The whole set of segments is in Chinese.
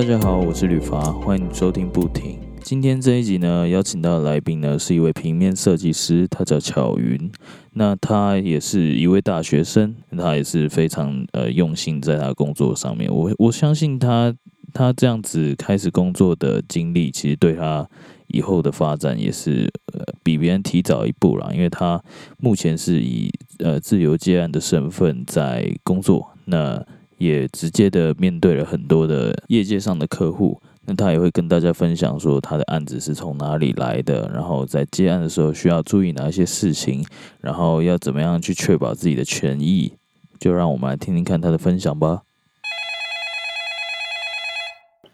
大家好，我是吕伐，欢迎收听不停。今天这一集呢，邀请到的来宾呢是一位平面设计师，他叫巧云。那他也是一位大学生，他也是非常呃用心在他工作上面。我我相信他他这样子开始工作的经历，其实对他以后的发展也是呃比别人提早一步啦。因为他目前是以呃自由接案的身份在工作，那也直接的面对了很多的业界上的客户。那他也会跟大家分享说他的案子是从哪里来的，然后在接案的时候需要注意哪一些事情，然后要怎么样去确保自己的权益。就让我们来听听看他的分享吧。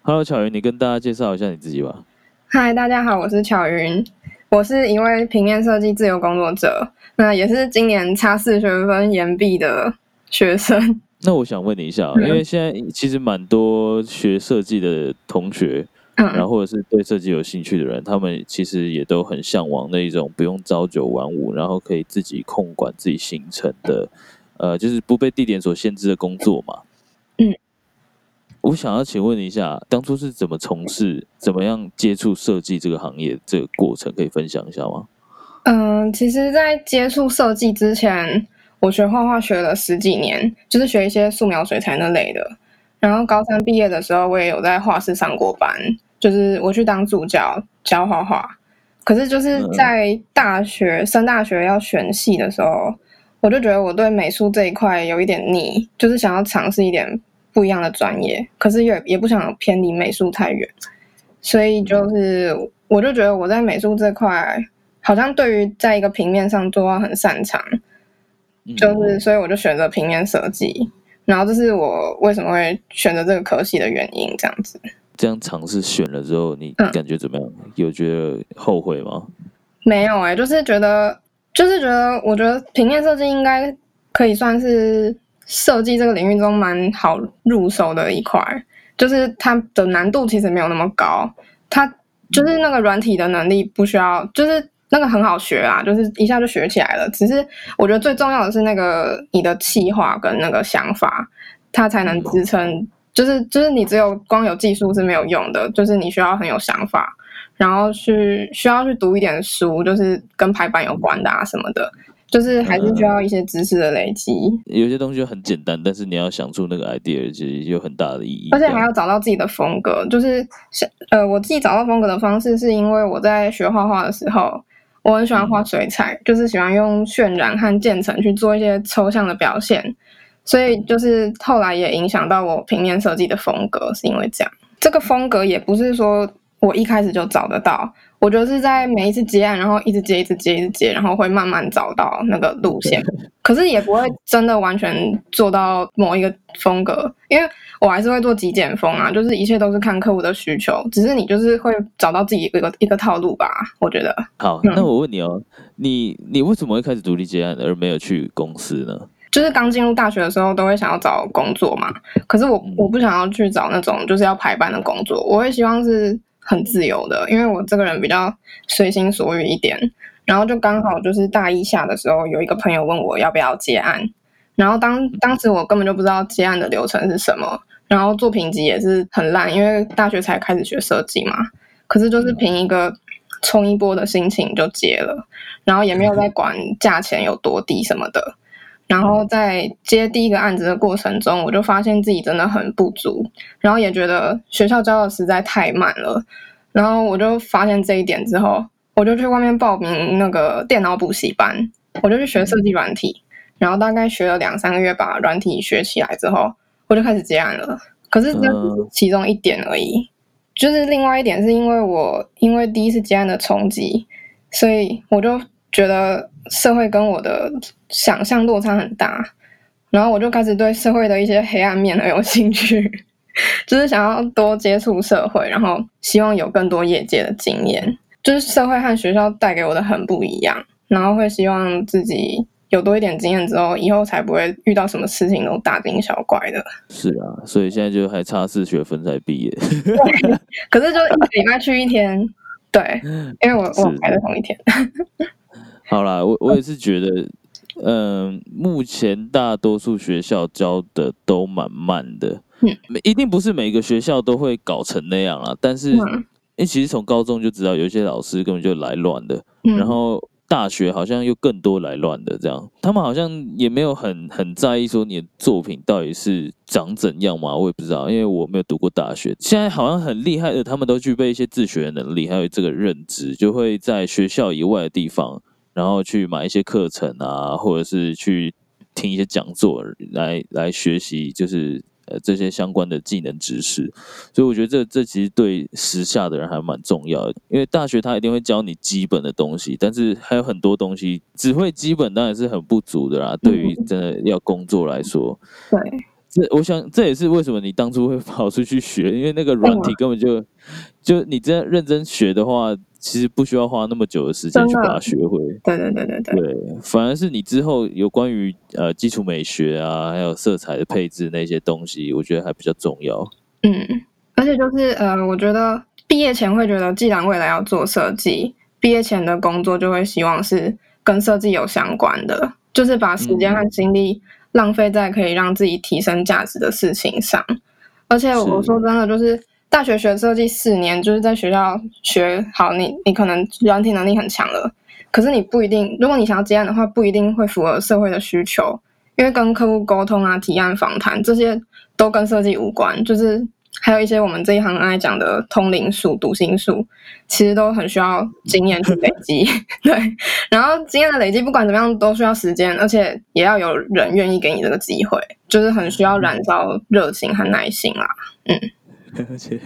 Hello，巧云，你跟大家介绍一下你自己吧。嗨，大家好，我是巧云，我是一位平面设计自由工作者，那也是今年差四学分延毕的学生。那我想问你一下，因为现在其实蛮多学设计的同学，然后或者是对设计有兴趣的人，他们其实也都很向往那一种不用朝九晚五，然后可以自己控管自己行程的，呃，就是不被地点所限制的工作嘛。嗯，我想要请问一下，当初是怎么从事、怎么样接触设计这个行业这个过程，可以分享一下吗？嗯，其实，在接触设计之前。我学画画学了十几年，就是学一些素描、水彩那类的。然后高三毕业的时候，我也有在画室上过班，就是我去当助教教画画。可是就是在大学升大学要选系的时候，我就觉得我对美术这一块有一点腻，就是想要尝试一点不一样的专业，可是也也不想偏离美术太远。所以就是我就觉得我在美术这块，好像对于在一个平面上做到很擅长。就是，所以我就选择平面设计，然后这是我为什么会选择这个科系的原因。这样子，这样尝试选了之后，你感觉怎么样？有觉得后悔吗？没有哎，就是觉得，就是觉得，我觉得平面设计应该可以算是设计这个领域中蛮好入手的一块，就是它的难度其实没有那么高，它就是那个软体的能力不需要，就是。那个很好学啊，就是一下就学起来了。只是我觉得最重要的是那个你的气划跟那个想法，它才能支撑。就是就是你只有光有技术是没有用的，就是你需要很有想法，然后去需要去读一点书，就是跟排版有关的啊什么的，就是还是需要一些知识的累积。有些东西很简单，但是你要想出那个 idea，其实有很大的意义。而且还要找到自己的风格，就是像呃，我自己找到风格的方式，是因为我在学画画的时候。我很喜欢画水彩，就是喜欢用渲染和渐层去做一些抽象的表现，所以就是后来也影响到我平面设计的风格，是因为这样。这个风格也不是说我一开始就找得到。我觉得是在每一次接案，然后一直接，一直接，一直接，然后会慢慢找到那个路线。可是也不会真的完全做到某一个风格，因为我还是会做极简风啊，就是一切都是看客户的需求。只是你就是会找到自己一个一个套路吧，我觉得。好，那我问你哦，你你为什么会开始独立接案，而没有去公司呢？就是刚进入大学的时候，都会想要找工作嘛。可是我我不想要去找那种就是要排班的工作，我会希望是。很自由的，因为我这个人比较随心所欲一点，然后就刚好就是大一下的时候，有一个朋友问我要不要接案，然后当当时我根本就不知道接案的流程是什么，然后作品集也是很烂，因为大学才开始学设计嘛，可是就是凭一个冲一波的心情就接了，然后也没有在管价钱有多低什么的。然后在接第一个案子的过程中，我就发现自己真的很不足，然后也觉得学校教的实在太慢了。然后我就发现这一点之后，我就去外面报名那个电脑补习班，我就去学设计软体。然后大概学了两三个月，把软体学起来之后，我就开始接案了。可是这只是其中一点而已，就是另外一点是因为我因为第一次接案的冲击，所以我就觉得。社会跟我的想象落差很大，然后我就开始对社会的一些黑暗面很有兴趣，就是想要多接触社会，然后希望有更多业界的经验。就是社会和学校带给我的很不一样，然后会希望自己有多一点经验之后，以后才不会遇到什么事情都大惊小怪的。是啊，所以现在就还差四学分才毕业。对，可是就一个礼拜去一天，对，因为我我排的同一天。好啦，我我也是觉得，嗯，目前大多数学校教的都蛮慢的，嗯，一定不是每个学校都会搞成那样啊，但是。嗯因为其实从高中就知道，有一些老师根本就来乱的，嗯，然后大学好像又更多来乱的，这样他们好像也没有很很在意说你的作品到底是长怎样嘛，我也不知道，因为我没有读过大学。现在好像很厉害的，他们都具备一些自学的能力，还有这个认知，就会在学校以外的地方，然后去买一些课程啊，或者是去听一些讲座来来学习，就是。呃，这些相关的技能知识，所以我觉得这这其实对时下的人还蛮重要的，因为大学他一定会教你基本的东西，但是还有很多东西只会基本当然是很不足的啦。对于真的要工作来说，对，这我想这也是为什么你当初会跑出去学，因为那个软体根本就就你真的认真学的话。其实不需要花那么久的时间去把它学会。对对对对对。对，反而是你之后有关于呃基础美学啊，还有色彩的配置那些东西，我觉得还比较重要。嗯，而且就是呃，我觉得毕业前会觉得，既然未来要做设计，毕业前的工作就会希望是跟设计有相关的，就是把时间和精力浪费在可以让自己提升价值的事情上。而且我说真的，就是。大学学设计四年，就是在学校学好，你你可能软体能力很强了，可是你不一定，如果你想要接案的话，不一定会符合社会的需求，因为跟客户沟通啊、提案访谈这些都跟设计无关，就是还有一些我们这一行爱讲的通灵术、读心术，其实都很需要经验去累积。对，然后经验的累积，不管怎么样都需要时间，而且也要有人愿意给你这个机会，就是很需要燃烧热情和耐心啦。嗯。而且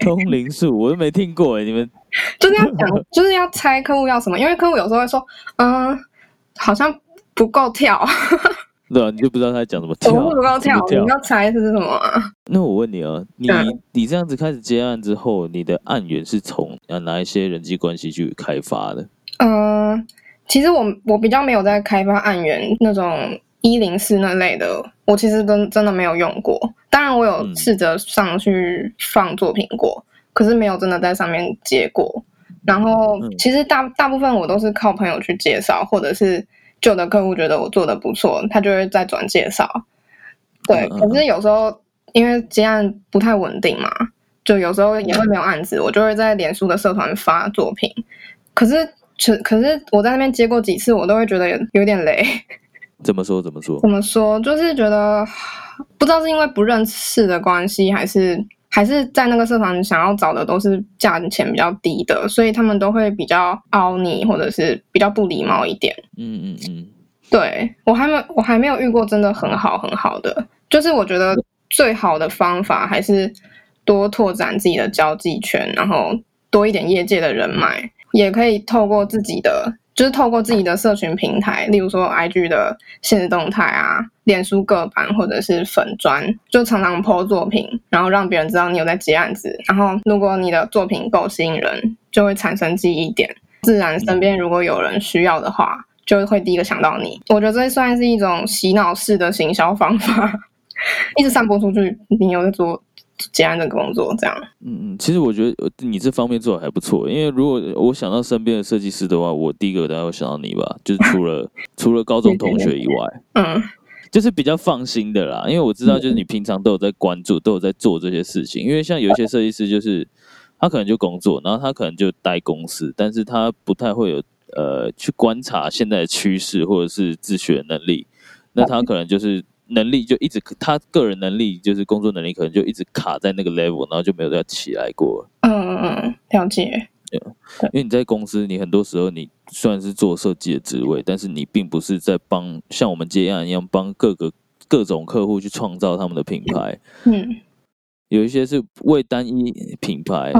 通灵术我都没听过哎，你们就是要讲，就是要猜客户要什么，因为客户有时候会说，嗯，好像不够跳，对啊，你就不知道他在讲什么跳，不够跳，你要猜是什么？那我问你啊，你你这样子开始接案之后，你的案源是从啊哪一些人际关系去开发的？嗯，其实我我比较没有在开发案源那种。一零四那类的，我其实真真的没有用过。当然，我有试着上去放作品过，可是没有真的在上面接过。然后，其实大大部分我都是靠朋友去介绍，或者是旧的客户觉得我做的不错，他就会再转介绍。对，可是有时候因为接案不太稳定嘛，就有时候也会没有案子，我就会在脸书的社团发作品。可是，可可是我在那边接过几次，我都会觉得有点累。怎么说？怎么说？怎么说？就是觉得不知道是因为不认识的关系，还是还是在那个社团想要找的都是价钱比较低的，所以他们都会比较凹你，或者是比较不礼貌一点。嗯嗯嗯。对我还没我还没有遇过真的很好很好的，就是我觉得最好的方法还是多拓展自己的交际圈，然后多一点业界的人脉，也可以透过自己的。就是透过自己的社群平台，例如说 IG 的现实动态啊、脸书个版或者是粉砖，就常常 po 作品，然后让别人知道你有在接案子。然后如果你的作品够吸引人，就会产生记忆点，自然身边如果有人需要的话，就会第一个想到你。我觉得这算是一种洗脑式的行销方法，一直散播出去，你有在做。接案的工作这样，嗯嗯，其实我觉得你这方面做的还不错，因为如果我想到身边的设计师的话，我第一个当然会想到你吧，就是除了除了高中同学以外，嗯，就是比较放心的啦，因为我知道就是你平常都有在关注，都有在做这些事情，因为像有一些设计师就是他可能就工作，然后他可能就待公司，但是他不太会有呃去观察现在的趋势或者是自学能力，那他可能就是。能力就一直，他个人能力就是工作能力，可能就一直卡在那个 level，然后就没有再起来过。嗯嗯嗯，了解。对，因为你在公司，你很多时候你虽然是做设计的职位，但是你并不是在帮像我们接案一样帮各个各种客户去创造他们的品牌。嗯，有一些是为单一品牌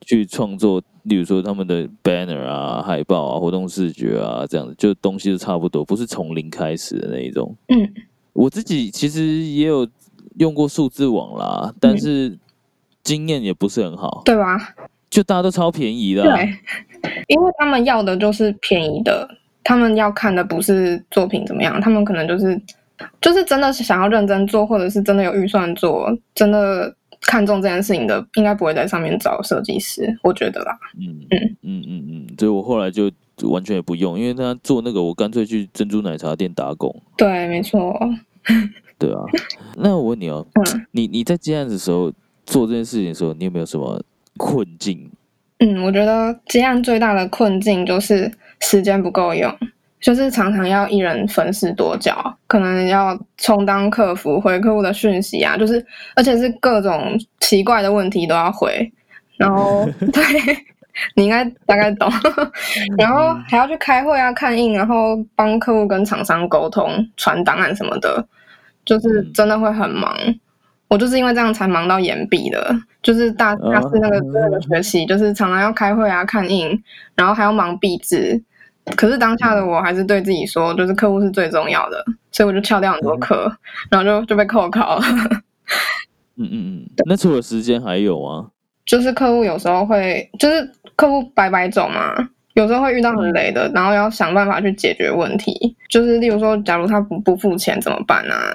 去创作，例如说他们的 banner 啊、海报啊、活动视觉啊这样子，就东西都差不多，不是从零开始的那一种。嗯。我自己其实也有用过数字网啦，但是经验也不是很好，对吧？就大家都超便宜的，对，因为他们要的就是便宜的，他们要看的不是作品怎么样，他们可能就是就是真的是想要认真做，或者是真的有预算做，真的看重这件事情的，应该不会在上面找设计师，我觉得啦。嗯嗯嗯嗯嗯，所以我后来就。完全也不用，因为他做那个，我干脆去珍珠奶茶店打工。对，没错。对啊。那我问你哦，嗯你你在接案的时候做这件事情的时候，你有没有什么困境？嗯，我觉得接案最大的困境就是时间不够用，就是常常要一人分饰多角，可能要充当客服回客户的讯息啊，就是而且是各种奇怪的问题都要回，然后 对。你应该大概懂，然后还要去开会啊、看印，然后帮客户跟厂商沟通、传档案什么的，就是真的会很忙。我就是因为这样才忙到延毕的，就是大大四那个那个学期，就是常常要开会啊、看印，然后还要忙毕制。可是当下的我还是对自己说，就是客户是最重要的，所以我就翘掉很多课，然后就就被扣考了。嗯嗯嗯，那除了时间还有啊？就是客户有时候会，就是客户白白走嘛，有时候会遇到很雷的，然后要想办法去解决问题。就是例如说，假如他不不付钱怎么办啊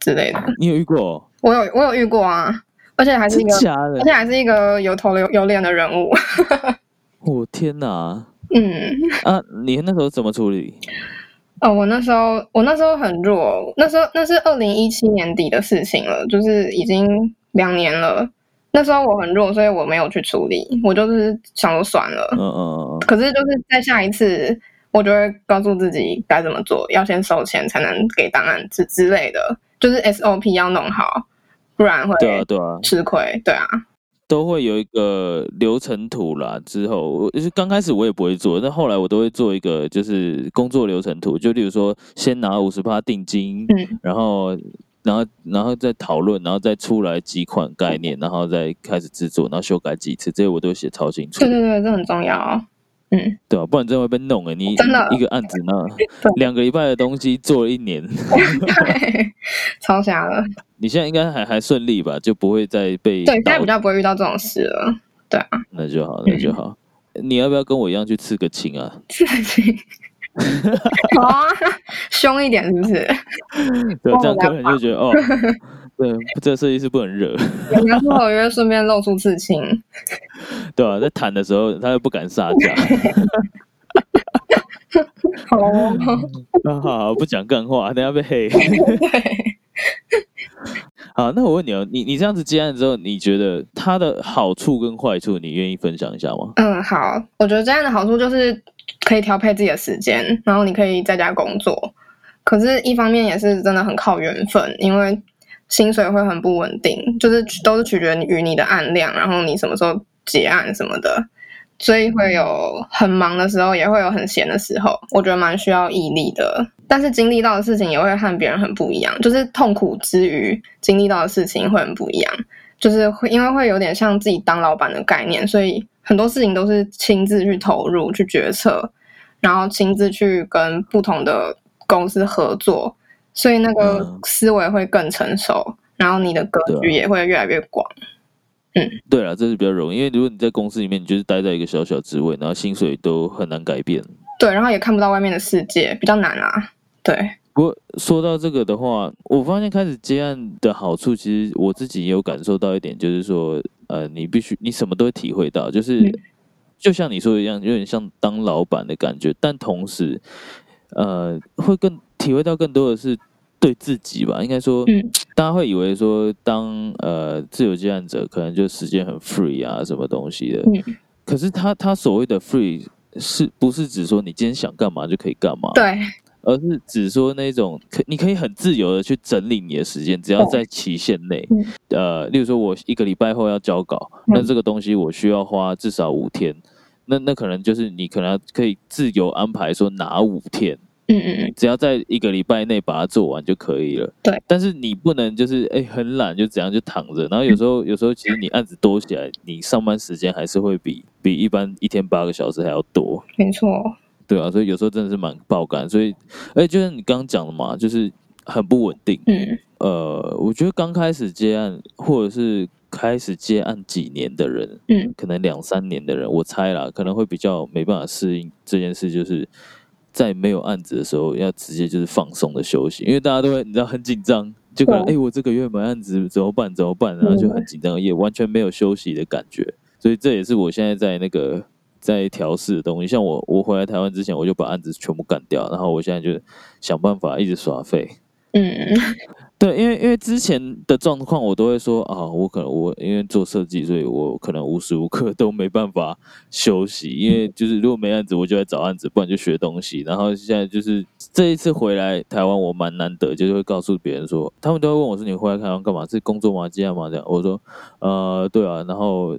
之类的。你有遇过？我有我有遇过啊，而且还是一个，而且还是一个有头有有脸的人物。我天哪！嗯啊，你那时候怎么处理？哦，我那时候我那时候很弱，那时候那是二零一七年底的事情了，就是已经两年了。那时候我很弱，所以我没有去处理，我就是想说算了。嗯嗯嗯。可是就是在下一次，我就会告诉自己该怎么做，要先收钱才能给档案之之类的，就是 SOP 要弄好，不然会对啊对啊吃亏。对啊，都会有一个流程图啦。之后，我就是刚开始我也不会做，但后来我都会做一个，就是工作流程图。就例如说，先拿五十趴定金，嗯，然后。然后，然后再讨论，然后再出来几款概念，然后再开始制作，然后修改几次，这些我都写超清楚。对对对，这很重要。哦嗯，对啊？不然真的会被弄哎！你真的一个案子呢，两个礼拜的东西做了一年，对，超瞎了。你现在应该还还顺利吧？就不会再被对，现在比较不会遇到这种事了。对啊，那就好，那就好。你要不要跟我一样去刺个青啊？刺青。好 啊，凶一点是不是？对，这样客人就觉得哦，对，这设计师不能惹。然后我约顺便露出刺青，对吧？在谈的时候，他又不敢杀价。好，好好不讲干话，等下被黑。好，那我问你哦，你你这样子接案之后，你觉得它的好处跟坏处，你愿意分享一下吗？嗯，好，我觉得这样的好处就是可以调配自己的时间，然后你可以在家工作。可是，一方面也是真的很靠缘分，因为薪水会很不稳定，就是都是取决于你的案量，然后你什么时候结案什么的，所以会有很忙的时候，也会有很闲的时候。我觉得蛮需要毅力的。但是经历到的事情也会和别人很不一样，就是痛苦之余经历到的事情会很不一样，就是会因为会有点像自己当老板的概念，所以 很多事情都是亲自去投入、去决策，然后亲自去跟不同的公司合作，所以那个思维会更成熟，然后你的格局也会越来越广。嗯，对了，这是比较容易，因为如果你在公司里面，你就是待在一个小小职位，然后薪水都很难改变。对，然后也看不到外面的世界，比较难啊。对，不过说到这个的话，我发现开始接案的好处，其实我自己也有感受到一点，就是说，呃，你必须你什么都会体会到，就是就像你说的一样，有点像当老板的感觉，但同时，呃，会更体会到更多的是对自己吧。应该说，大家会以为说当呃自由接案者，可能就时间很 free 啊，什么东西的。嗯，可是他他所谓的 free，是不是指说你今天想干嘛就可以干嘛？对。而是只说那种可你可以很自由的去整理你的时间，只要在期限内。呃，例如说我一个礼拜后要交稿，那这个东西我需要花至少五天，那那可能就是你可能可以自由安排说哪五天。嗯嗯嗯，只要在一个礼拜内把它做完就可以了。对，但是你不能就是哎很懒就怎样就躺着，然后有时候有时候其实你案子多起来，你上班时间还是会比比一般一天八个小时还要多。没错。对啊，所以有时候真的是蛮爆肝，所以，哎，就像你刚刚讲的嘛，就是很不稳定。嗯，呃，我觉得刚开始接案，或者是开始接案几年的人，嗯，可能两三年的人，我猜啦，可能会比较没办法适应这件事，就是在没有案子的时候，要直接就是放松的休息，因为大家都会你知道很紧张，就可能哎，我这个月没案子怎么办？怎么办？然后就很紧张，也完全没有休息的感觉，所以这也是我现在在那个。在调试的东西，像我，我回来台湾之前，我就把案子全部干掉，然后我现在就想办法一直耍废。嗯，对，因为因为之前的状况，我都会说啊，我可能我因为做设计，所以我可能无时无刻都没办法休息，因为就是如果没案子，我就在找案子，不然就学东西。然后现在就是这一次回来台湾，我蛮难得，就是会告诉别人说，他们都会问我说，你回来台湾干嘛？是工作吗？这样吗？这样？我说，呃，对啊，然后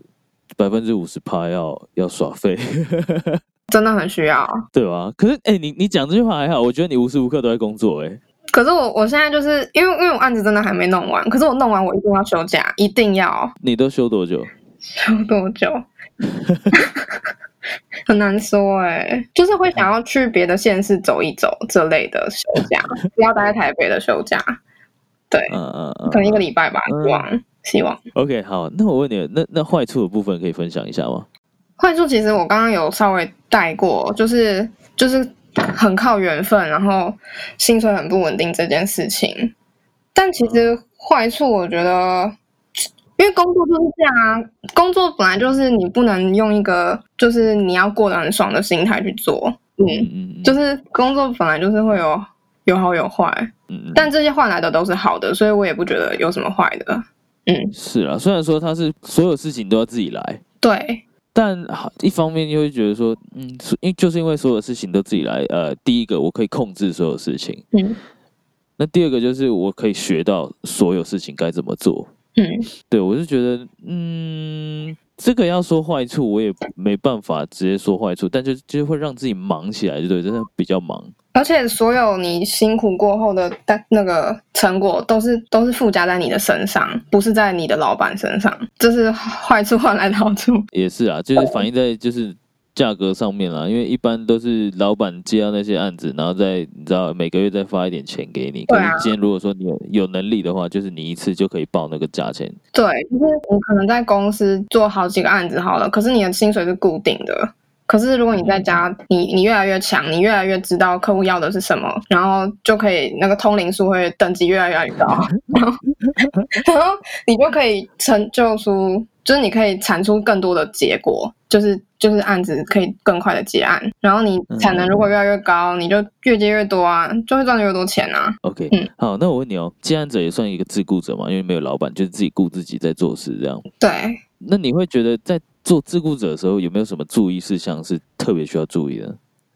百分之五十趴要要耍废。真的很需要，对吧？可是，哎，你你讲这句话还好，我觉得你无时无刻都在工作，哎。可是我我现在就是因为因为我案子真的还没弄完，可是我弄完我一定要休假，一定要。你都休多久？休多久？很难说哎，就是会想要去别的县市走一走这类的休假，不要待在台北的休假。对，嗯嗯嗯，可能一个礼拜吧，希望希望。OK，好，那我问你，那那坏处的部分可以分享一下吗？坏处其实我刚刚有稍微带过，就是就是很靠缘分，然后薪水很不稳定这件事情。但其实坏处我觉得，因为工作就是这样啊，工作本来就是你不能用一个就是你要过得很爽的心态去做，嗯嗯，就是工作本来就是会有有好有坏，嗯，但这些换来的都是好的，所以我也不觉得有什么坏的，嗯，是啊，虽然说他是所有事情都要自己来，对。但好，一方面又会觉得说，嗯，因就是因为所有事情都自己来，呃，第一个我可以控制所有事情，嗯，那第二个就是我可以学到所有事情该怎么做，嗯，对我是觉得，嗯，这个要说坏处，我也没办法直接说坏处，但就就会让自己忙起来，就对，真的比较忙。而且所有你辛苦过后的但那个成果，都是都是附加在你的身上，不是在你的老板身上。这是坏处换来的好处。也是啊，就是反映在就是价格上面啦。因为一般都是老板接到那些案子，然后再你知道每个月再发一点钱给你。可是今天如果说你有有能力的话，就是你一次就可以报那个价钱。对，就是你可能在公司做好几个案子好了，可是你的薪水是固定的。可是，如果你在家，你你越来越强，你越来越知道客户要的是什么，然后就可以那个通灵术会等级越来越高，然 后然后你就可以成就出，就是你可以产出更多的结果，就是就是案子可以更快的结案，然后你产能如果越来越高，你就越接越多啊，就会赚越多钱啊。OK，嗯，好，那我问你哦，接案者也算一个自雇者嘛，因为没有老板，就是自己雇自己在做事这样。对。那你会觉得在做自雇者的时候，有没有什么注意事项是特别需要注意的？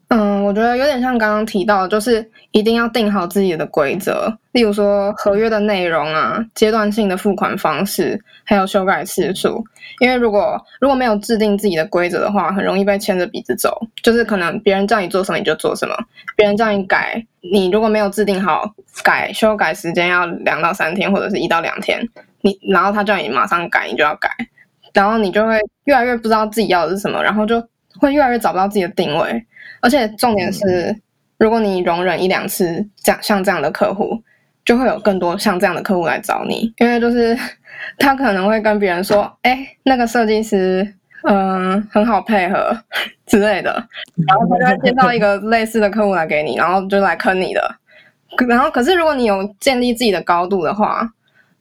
嗯，我觉得有点像刚刚提到，就是一定要定好自己的规则，例如说合约的内容啊、阶段性的付款方式，还有修改次数。因为如果如果没有制定自己的规则的话，很容易被牵着鼻子走。就是可能别人叫你做什么你就做什么，别人叫你改，你如果没有制定好改修改时间要两到三天或者是一到两天，你然后他叫你马上改，你就要改。然后你就会越来越不知道自己要的是什么，然后就会越来越找不到自己的定位。而且重点是，如果你容忍一两次这样像这样的客户，就会有更多像这样的客户来找你，因为就是 他可能会跟别人说：“哎，那个设计师，嗯，很好配合之类的。”然后他就会介绍一个类似的客户来给你，然后就来坑你的。然后可是如果你有建立自己的高度的话，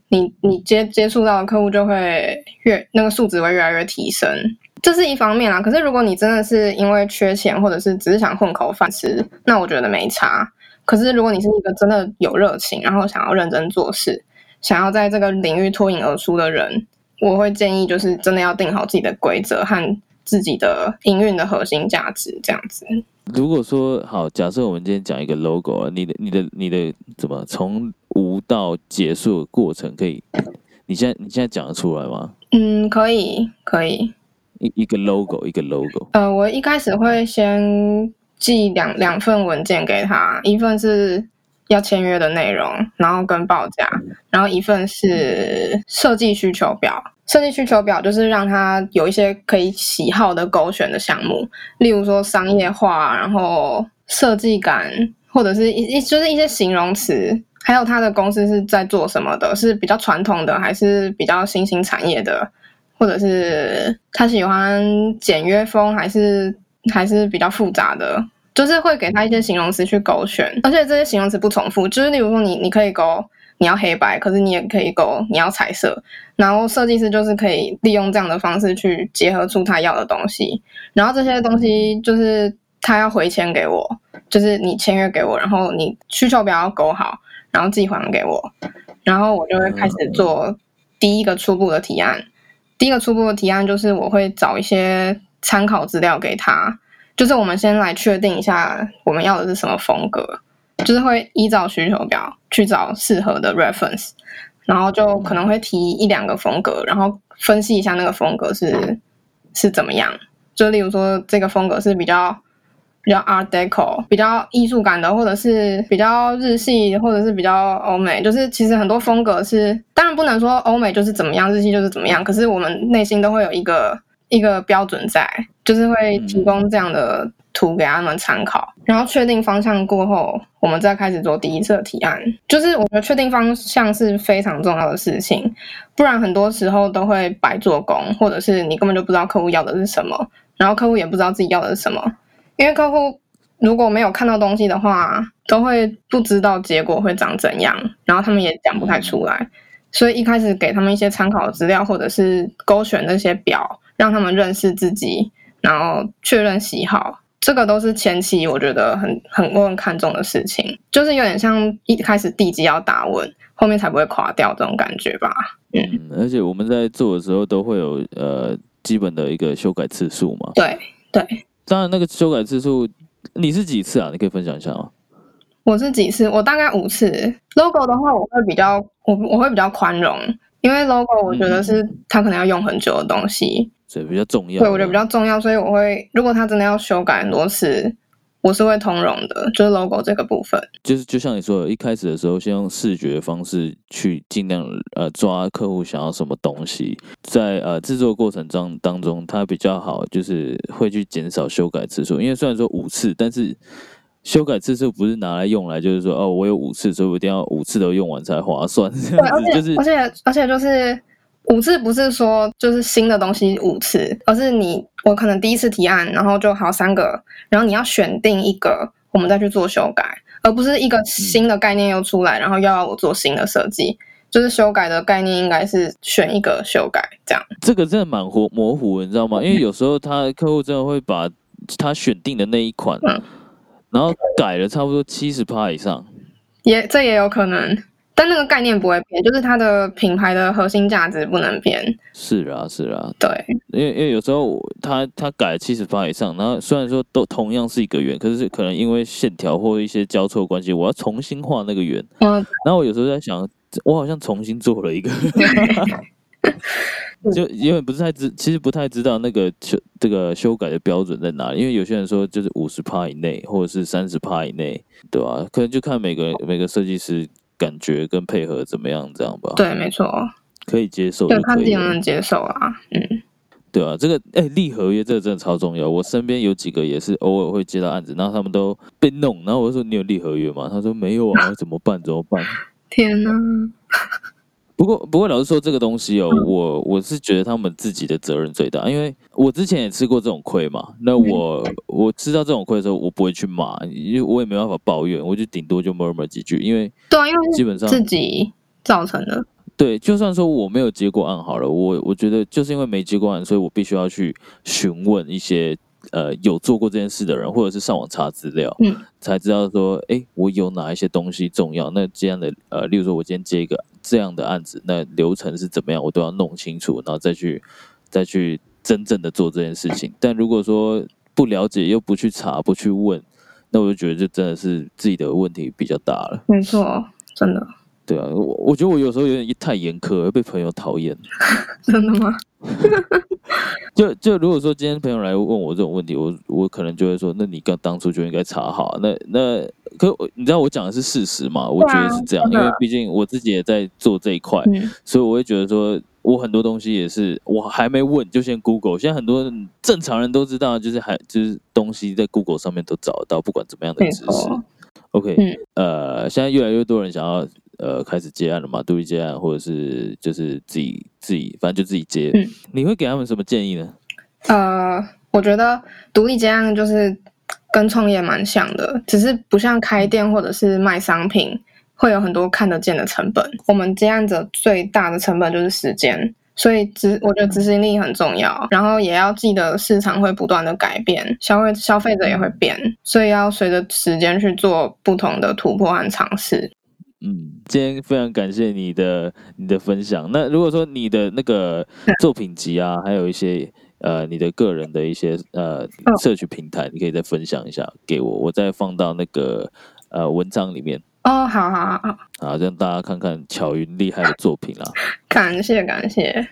你你接接触到的客户就会越那个素质会越来越提升，这是一方面啦。可是如果你真的是因为缺钱，或者是只是想混口饭吃，那我觉得没差。可是如果你是一个真的有热情，然后想要认真做事，想要在这个领域脱颖而出的人，我会建议就是真的要定好自己的规则和自己的营运的核心价值，这样子。如果说好，假设我们今天讲一个 logo 啊，你的、你的、你的怎么从无到结束的过程，可以？你现在你现在讲得出来吗？嗯，可以，可以。一一个 logo，一个 logo。呃，我一开始会先寄两两份文件给他，一份是要签约的内容，然后跟报价，然后一份是设计需求表。设计需求表就是让他有一些可以喜好的勾选的项目，例如说商业化，然后设计感，或者是一一就是一些形容词，还有他的公司是在做什么的，是比较传统的还是比较新兴产业的，或者是他喜欢简约风还是还是比较复杂的，就是会给他一些形容词去勾选，而且这些形容词不重复，就是例如说你你可以勾。你要黑白，可是你也可以勾你要彩色，然后设计师就是可以利用这样的方式去结合出他要的东西，然后这些东西就是他要回签给我，就是你签约给我，然后你需求表要勾好，然后寄还给我，然后我就会开始做第一个初步的提案。第一个初步的提案就是我会找一些参考资料给他，就是我们先来确定一下我们要的是什么风格，就是会依照需求表去找适合的 reference，然后就可能会提一两个风格，然后分析一下那个风格是是怎么样。就例如说这个风格是比较比较 Art Deco，比较艺术感的，或者是比较日系，或者是比较欧美。就是其实很多风格是，当然不能说欧美就是怎么样，日系就是怎么样。可是我们内心都会有一个一个标准在，就是会提供这样的图给他们参考。然后确定方向过后，我们再开始做第一次的提案。就是我觉得确定方向是非常重要的事情，不然很多时候都会白做工，或者是你根本就不知道客户要的是什么。然后客户也不知道自己要的是什么，因为客户如果没有看到东西的话，都会不知道结果会长怎样，然后他们也讲不太出来。所以一开始给他们一些参考资料，或者是勾选那些表，让他们认识自己，然后确认喜好，这个都是前期我觉得很很我很看重的事情，就是有点像一开始地基要打稳，后面才不会垮掉这种感觉吧。嗯，而且我们在做的时候都会有呃。基本的一个修改次数嘛，对对，当然那个修改次数你是几次啊？你可以分享一下吗？我是几次？我大概五次。logo 的话，我会比较我我会比较宽容，因为 logo 我觉得是它可能要用很久的东西，所以，比较重要。对，我觉得比较重要，所以我会如果他真的要修改很多次。我是会通融的，就是 logo 这个部分，就是就像你说的，一开始的时候，先用视觉方式去尽量呃抓客户想要什么东西，在呃制作过程中当中，它比较好，就是会去减少修改次数。因为虽然说五次，但是修改次数不是拿来用来，就是说哦，我有五次，所以我一定要五次都用完才划算。这样子，就是而且而且就是。五次不是说就是新的东西五次，而是你我可能第一次提案，然后就好三个，然后你要选定一个，我们再去做修改，而不是一个新的概念又出来，然后又要我做新的设计。就是修改的概念应该是选一个修改这样。这个真的蛮模模糊，你知道吗？因为有时候他客户真的会把他选定的那一款，然后改了差不多七十趴以上，也这也有可能。但那个概念不会变，就是它的品牌的核心价值不能变。是啊，是啊，对，因为因为有时候它它改七十八以上，然后虽然说都同样是一个圆，可是可能因为线条或一些交错关系，我要重新画那个圆。嗯，然后我有时候在想，我好像重新做了一个，就因为不是太知，其实不太知道那个修这个修改的标准在哪里。因为有些人说就是五十帕以内，或者是三十帕以内，对吧？可能就看每个每个设计师。感觉跟配合怎么样？这样吧。对，没错，可以接受。对，看自己能不能接受啊。嗯，对啊，这个哎，立合约这个真的超重要。我身边有几个也是偶尔会接到案子，然后他们都被弄，然后我就说：“你有立合约吗？”他说：“没有啊，怎么办？怎么办？”天哪！不过，不过，老实说，这个东西哦，我我是觉得他们自己的责任最大，因为我之前也吃过这种亏嘛。那我我吃到这种亏的时候，我不会去骂，因为我也没办法抱怨，我就顶多就 murmur 几句，因为对啊，因为基本上自己造成的。对，就算说我没有接过案好了，我我觉得就是因为没接过案，所以我必须要去询问一些。呃，有做过这件事的人，或者是上网查资料，嗯，才知道说，哎，我有哪一些东西重要？那这样的，呃，例如说，我今天接一个这样的案子，那流程是怎么样，我都要弄清楚，然后再去，再去真正的做这件事情。但如果说不了解，又不去查，不去问，那我就觉得，就真的是自己的问题比较大了。没错，真的。对啊，我我觉得我有时候有点太严苛，被朋友讨厌。真的吗？就就如果说今天朋友来问我这种问题，我我可能就会说，那你刚当初就应该查好。那那可你知道我讲的是事实嘛？我觉得是这样，因为毕竟我自己也在做这一块，所以我会觉得说，我很多东西也是我还没问就先 Google。现在很多正常人都知道，就是还就是东西在 Google 上面都找得到，不管怎么样的知识。OK，呃，现在越来越多人想要。呃，开始接案了嘛？独立接案，或者是就是自己自己，反正就自己接。嗯，你会给他们什么建议呢？呃，我觉得独立接案就是跟创业蛮像的，只是不像开店或者是卖商品，会有很多看得见的成本。我们接案者最大的成本就是时间，所以执我觉得执行力很重要。然后也要记得市场会不断的改变，消费消费者也会变，所以要随着时间去做不同的突破和尝试。嗯，今天非常感谢你的你的分享。那如果说你的那个作品集啊，还有一些呃你的个人的一些呃社区平台，你可以再分享一下给我，我再放到那个呃文章里面。哦，好好好好，好，让大家看看巧云厉害的作品啊！感 谢感谢。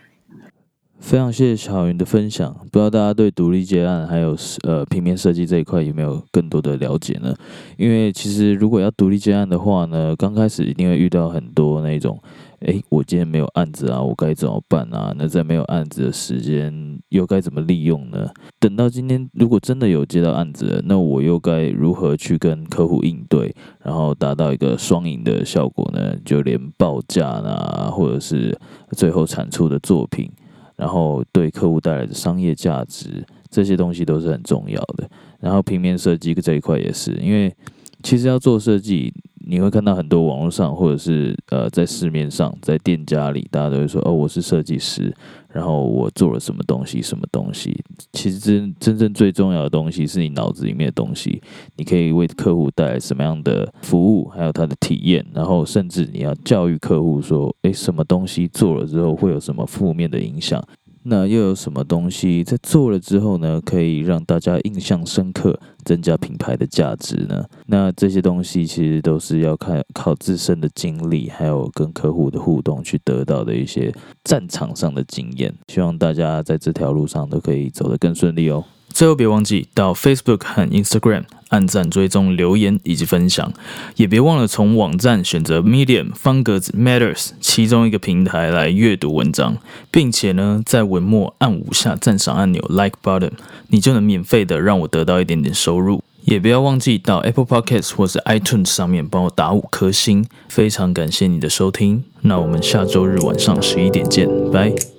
非常谢谢小云的分享，不知道大家对独立接案还有呃平面设计这一块有没有更多的了解呢？因为其实如果要独立接案的话呢，刚开始一定会遇到很多那种，哎，我今天没有案子啊，我该怎么办啊？那在没有案子的时间又该怎么利用呢？等到今天如果真的有接到案子，那我又该如何去跟客户应对，然后达到一个双赢的效果呢？就连报价啊，或者是最后产出的作品。然后对客户带来的商业价值，这些东西都是很重要的。然后平面设计这一块也是，因为其实要做设计，你会看到很多网络上或者是呃在市面上，在店家里，大家都会说哦，我是设计师。然后我做了什么东西，什么东西？其实真真正最重要的东西是你脑子里面的东西。你可以为客户带来什么样的服务，还有他的体验。然后甚至你要教育客户说，诶，什么东西做了之后会有什么负面的影响？那又有什么东西在做了之后呢，可以让大家印象深刻，增加品牌的价值呢？那这些东西其实都是要看靠自身的经历，还有跟客户的互动去得到的一些战场上的经验。希望大家在这条路上都可以走得更顺利哦。最后别忘记到 Facebook 和 Instagram 按赞、追踪、留言以及分享，也别忘了从网站选择 Medium 方格子 Matters 其中一个平台来阅读文章，并且呢在文末按五下赞赏按钮 Like Button，你就能免费的让我得到一点点收入。也不要忘记到 Apple Podcasts 或是 iTunes 上面帮我打五颗星，非常感谢你的收听。那我们下周日晚上十一点见，拜。